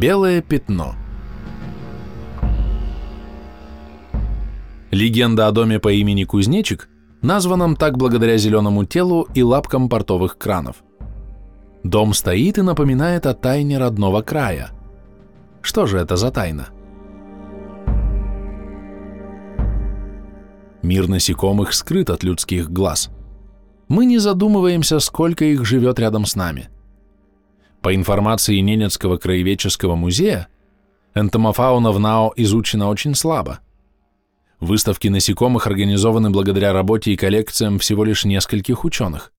Белое пятно Легенда о доме по имени Кузнечик, названном так благодаря зеленому телу и лапкам портовых кранов. Дом стоит и напоминает о тайне родного края. Что же это за тайна? Мир насекомых скрыт от людских глаз. Мы не задумываемся, сколько их живет рядом с нами. По информации Ненецкого краеведческого музея, энтомофауна в НАО изучена очень слабо. Выставки насекомых организованы благодаря работе и коллекциям всего лишь нескольких ученых.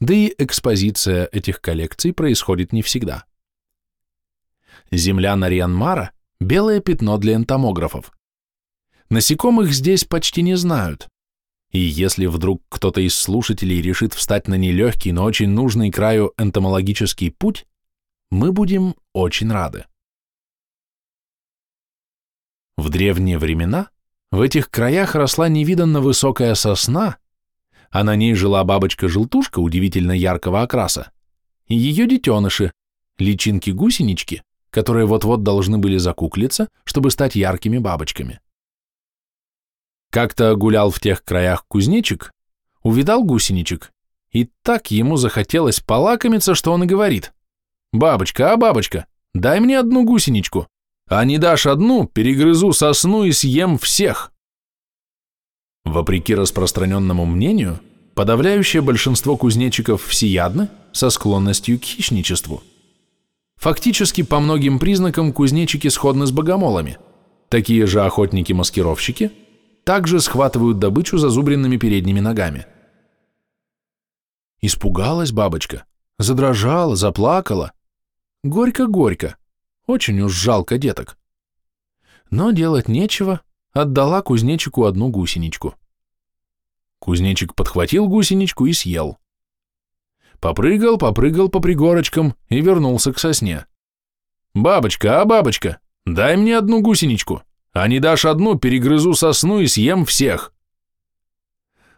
Да и экспозиция этих коллекций происходит не всегда. Земля Нарьянмара – белое пятно для энтомографов. Насекомых здесь почти не знают. И если вдруг кто-то из слушателей решит встать на нелегкий, но очень нужный краю энтомологический путь, мы будем очень рады. В древние времена в этих краях росла невиданно высокая сосна, а на ней жила бабочка-желтушка удивительно яркого окраса, и ее детеныши, личинки-гусенички, которые вот-вот должны были закуклиться, чтобы стать яркими бабочками. Как-то гулял в тех краях кузнечик, увидал гусеничек, и так ему захотелось полакомиться, что он и говорит, «Бабочка, а бабочка, дай мне одну гусеничку, а не дашь одну, перегрызу сосну и съем всех». Вопреки распространенному мнению, подавляющее большинство кузнечиков всеядны со склонностью к хищничеству. Фактически по многим признакам кузнечики сходны с богомолами. Такие же охотники-маскировщики также схватывают добычу зазубренными передними ногами. Испугалась бабочка, задрожала, заплакала. Горько-горько, очень уж жалко деток. Но делать нечего, отдала кузнечику одну гусеничку. Кузнечик подхватил гусеничку и съел. Попрыгал, попрыгал по пригорочкам и вернулся к сосне. «Бабочка, а бабочка, дай мне одну гусеничку, а не дашь одну, перегрызу сосну и съем всех».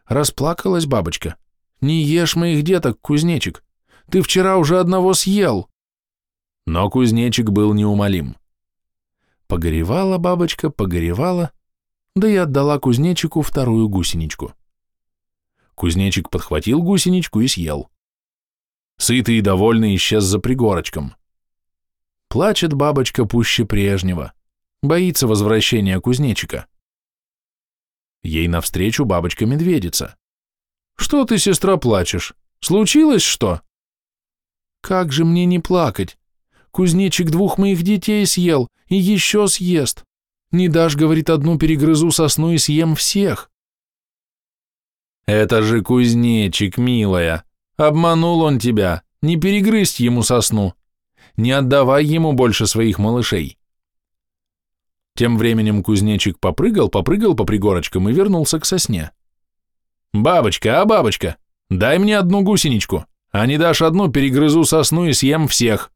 Расплакалась бабочка. «Не ешь моих деток, кузнечик, ты вчера уже одного съел». Но кузнечик был неумолим. Погоревала бабочка, погоревала, да и отдала кузнечику вторую гусеничку. Кузнечик подхватил гусеничку и съел. Сытый и довольный исчез за пригорочком. Плачет бабочка пуще прежнего, боится возвращения кузнечика. Ей навстречу бабочка-медведица. «Что ты, сестра, плачешь? Случилось что?» «Как же мне не плакать? Кузнечик двух моих детей съел и еще съест. Не дашь, говорит, одну перегрызу сосну и съем всех. Это же кузнечик, милая. Обманул он тебя. Не перегрызть ему сосну. Не отдавай ему больше своих малышей. Тем временем кузнечик попрыгал, попрыгал по пригорочкам и вернулся к сосне. «Бабочка, а бабочка, дай мне одну гусеничку, а не дашь одну, перегрызу сосну и съем всех».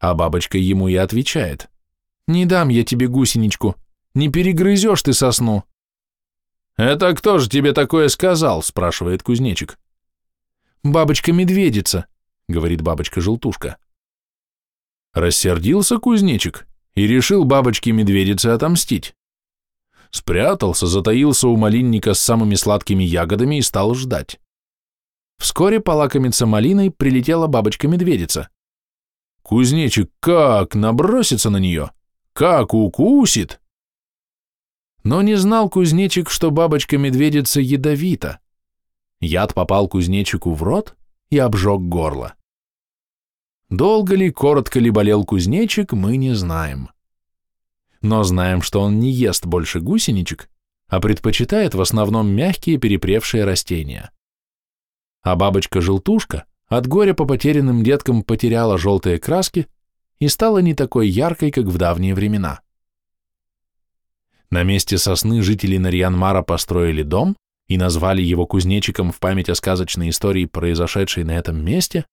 А бабочка ему и отвечает. Не дам я тебе гусеничку, не перегрызешь ты сосну. Это кто же тебе такое сказал, спрашивает кузнечик. Бабочка-медведица, говорит бабочка-желтушка. Рассердился кузнечик и решил бабочке-медведице отомстить. Спрятался, затаился у малинника с самыми сладкими ягодами и стал ждать. Вскоре полакомиться малиной прилетела бабочка-медведица. Кузнечик как набросится на нее, как укусит! Но не знал кузнечик, что бабочка-медведица ядовита. Яд попал кузнечику в рот и обжег горло. Долго ли, коротко ли болел кузнечик, мы не знаем. Но знаем, что он не ест больше гусеничек, а предпочитает в основном мягкие перепревшие растения. А бабочка-желтушка от горя по потерянным деткам потеряла желтые краски и стала не такой яркой, как в давние времена. На месте сосны жители Нарьянмара построили дом и назвали его кузнечиком в память о сказочной истории, произошедшей на этом месте,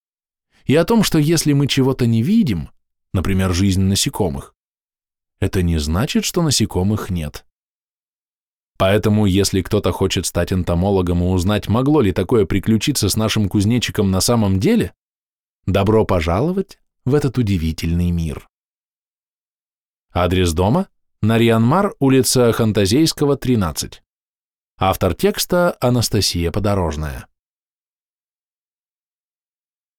и о том, что если мы чего-то не видим, например, жизнь насекомых, это не значит, что насекомых нет. Поэтому, если кто-то хочет стать энтомологом и узнать, могло ли такое приключиться с нашим кузнечиком на самом деле, добро пожаловать в этот удивительный мир. Адрес дома – Нарьянмар, улица Хантазейского, 13. Автор текста – Анастасия Подорожная.